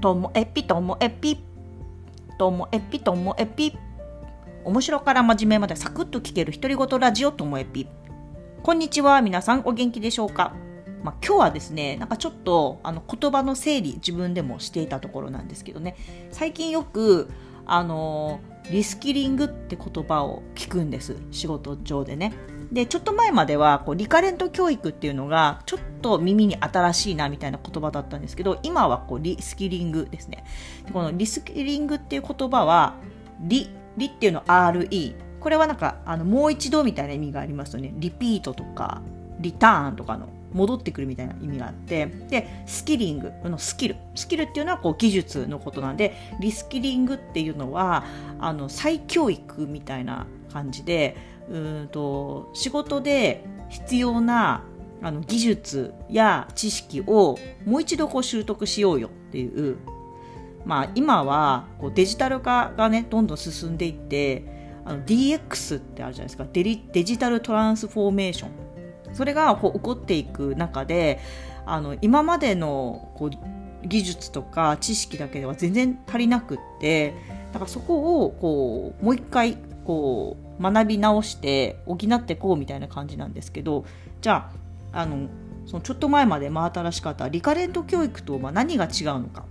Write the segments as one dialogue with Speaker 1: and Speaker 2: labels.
Speaker 1: ともえぴともえぴともえぴともえぴ。面白から真面目までサクッと聞ける独り言ラジオともえぴ。こんにちは皆さんお元気でしょうか。まあ、今日はですねなんかちょっとあの言葉の整理自分でもしていたところなんですけどね。最近よくあのリスキリングって言葉を聞くんです仕事上でね。でちょっと前まではこうリカレント教育っていうのがちょっと耳に新しいなみたいな言葉だったんですけど今はこうリスキリングですね。このリスキリングっていう言葉はリリっていうの RE これはなんかあのもう一度みたいな意味がありますよね。リピートとかリターンとかの。戻ってくるみたいな意味があってでスキリングのスキル。スキルっていうのはこう技術のことなんでリスキリングっていうのはあの再教育みたいな感じでうんと仕事で必要なあの技術や知識をもう一度こう習得しようよっていう、まあ、今はこうデジタル化がねどんどん進んでいってあの DX ってあるじゃないですか。デリデジタルトランスフォーメーション。それがこう起こっていく中であの今までのこう技術とか知識だけでは全然足りなくってだからそこをこうもう一回こう学び直して補っていこうみたいな感じなんですけどじゃああのそのちょっと前まで真新しかったリカレント教育とまあ何が違うのか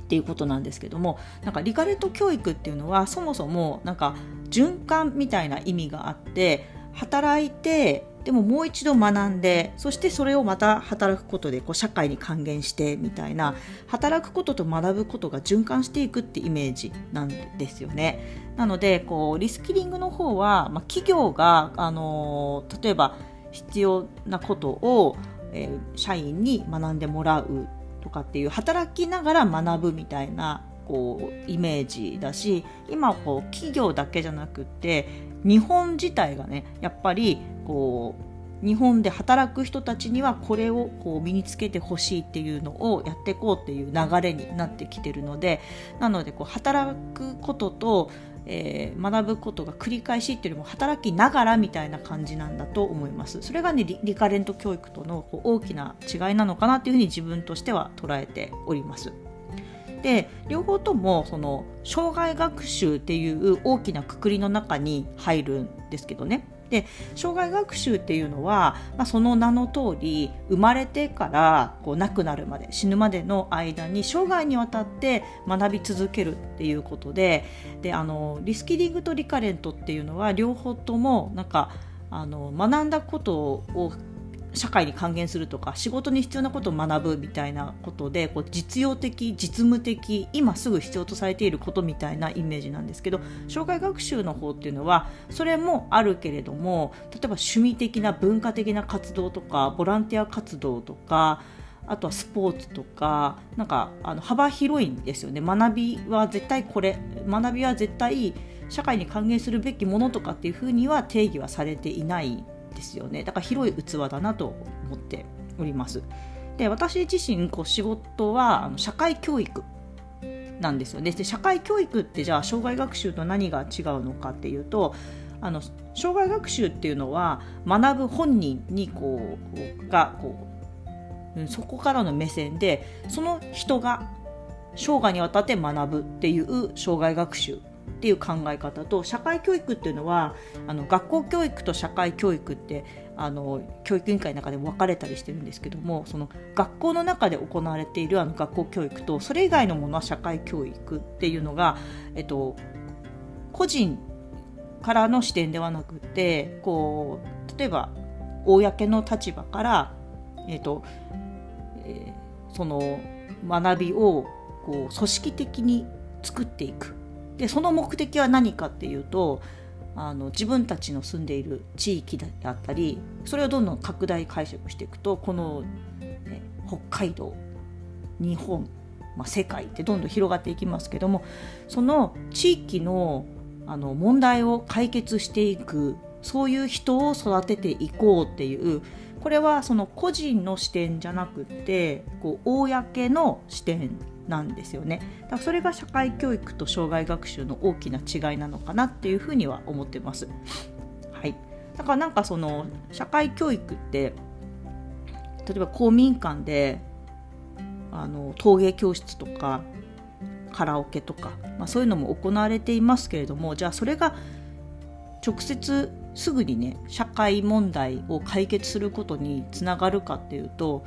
Speaker 1: っていうことなんですけどもなんかリカレント教育っていうのはそもそもなんか循環みたいな意味があって働いてでももう一度学んでそしてそれをまた働くことでこう社会に還元してみたいな働くことと学ぶことが循環していくってイメージなんですよね。なのでこうリスキリングの方は、まあ、企業が、あの例えば必要なことを、えー、社員に学んでもらうとかっていう働きながら学ぶみたいなこうイメージだし今こう企業だけじゃなくって日本自体がねやっぱりこう日本で働く人たちにはこれをこう身につけてほしいっていうのをやっていこうっていう流れになってきてるのでなのでこう働くことと、えー、学ぶことが繰り返しっていうよりも働きながらみたいな感じなんだと思いますそれがねリリカレント教育とのこう大きな違いなのかなっていうふうに自分としては捉えております。で両方ともその障害学習っていう大きなくくりの中に入るんですけどねで障害学習っていうのは、まあ、その名の通り生まれてからこう亡くなるまで死ぬまでの間に生涯にわたって学び続けるっていうことでであのリスキリングとリカレントっていうのは両方ともなんかあの学んだことを社会に還元するとか仕事に必要なことを学ぶみたいなことでこう実用的実務的今すぐ必要とされていることみたいなイメージなんですけど障害学習の方っていうのはそれもあるけれども例えば趣味的な文化的な活動とかボランティア活動とかあとはスポーツとかなんかあの幅広いんですよね。学びは絶対これ学びは絶対社会に還元するべきものとかっていうふうには定義はされていない。ですよね。だから広い器だなと思っております。で私自身こう仕事はあの社会教育なんですよね。で社会教育ってじゃあ障害学習と何が違うのかっていうとあの障害学習っていうのは学ぶ本人にこうがこうそこからの目線でその人が生涯にわたって学ぶっていう障害学習っていう考え方と社会教育っていうのはあの学校教育と社会教育ってあの教育委員会の中で分かれたりしてるんですけどもその学校の中で行われているあの学校教育とそれ以外のものは社会教育っていうのが、えっと、個人からの視点ではなくてこう例えば公の立場から、えっとえー、その学びをこう組織的に作っていく。でその目的は何かっていうとあの自分たちの住んでいる地域であったりそれをどんどん拡大解釈していくとこの、ね、北海道日本、まあ、世界ってどんどん広がっていきますけどもその地域のあの問題を解決していくそういう人を育てていこうっていうこれはその個人の視点じゃなくってこう公の視点なんですよねだからそれが社会教育と障害学習の大きな違いなのかなっていうふうには思ってます。はい、だからなんかその社会教育って例えば公民館であの陶芸教室とかカラオケとか、まあ、そういうのも行われていますけれどもじゃあそれが直接すぐにね社会問題を解決することにつながるかっていうと、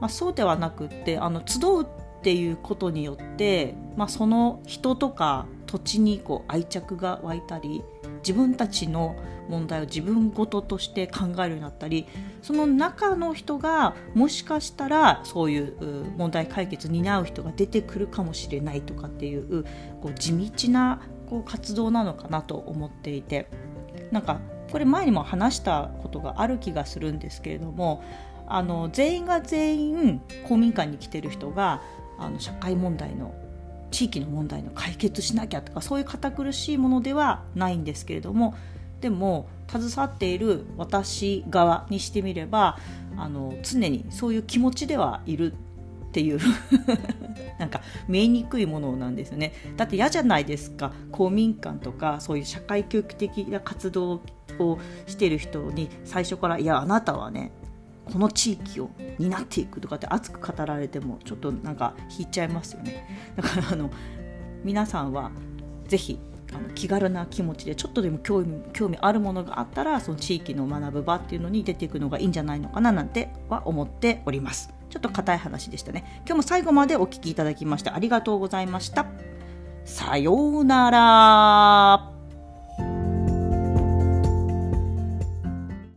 Speaker 1: まあ、そうではなくってあの集うっていうことによって、まあ、その人とか土地にこう愛着が湧いたり自分たちの問題を自分ごととして考えるようになったりその中の人がもしかしたらそういう問題解決に担う人が出てくるかもしれないとかっていうこう地道なこう活動なのかなと思っていてなんかこれ前にも話したことがある気がするんですけれどもあの全員が全員公民館に来てる人があの社会問題の地域の問題の解決しなきゃとかそういう堅苦しいものではないんですけれどもでも携わっている私側にしてみればあの常にそういう気持ちではいるっていう なんか見えにくいものなんですよね。だって嫌じゃないですか。公民館とかそういう社会教育的な活動をしている人に最初から「いやあなたはねこの地域を担っていくとかって熱く語られてもちょっとなんか引いちゃいますよね。だからあの皆さんはぜひあの気軽な気持ちでちょっとでも興味興味あるものがあったらその地域の学ぶ場っていうのに出ていくのがいいんじゃないのかななんては思っております。ちょっと硬い話でしたね。今日も最後までお聴きいただきましてありがとうございました。さようなら。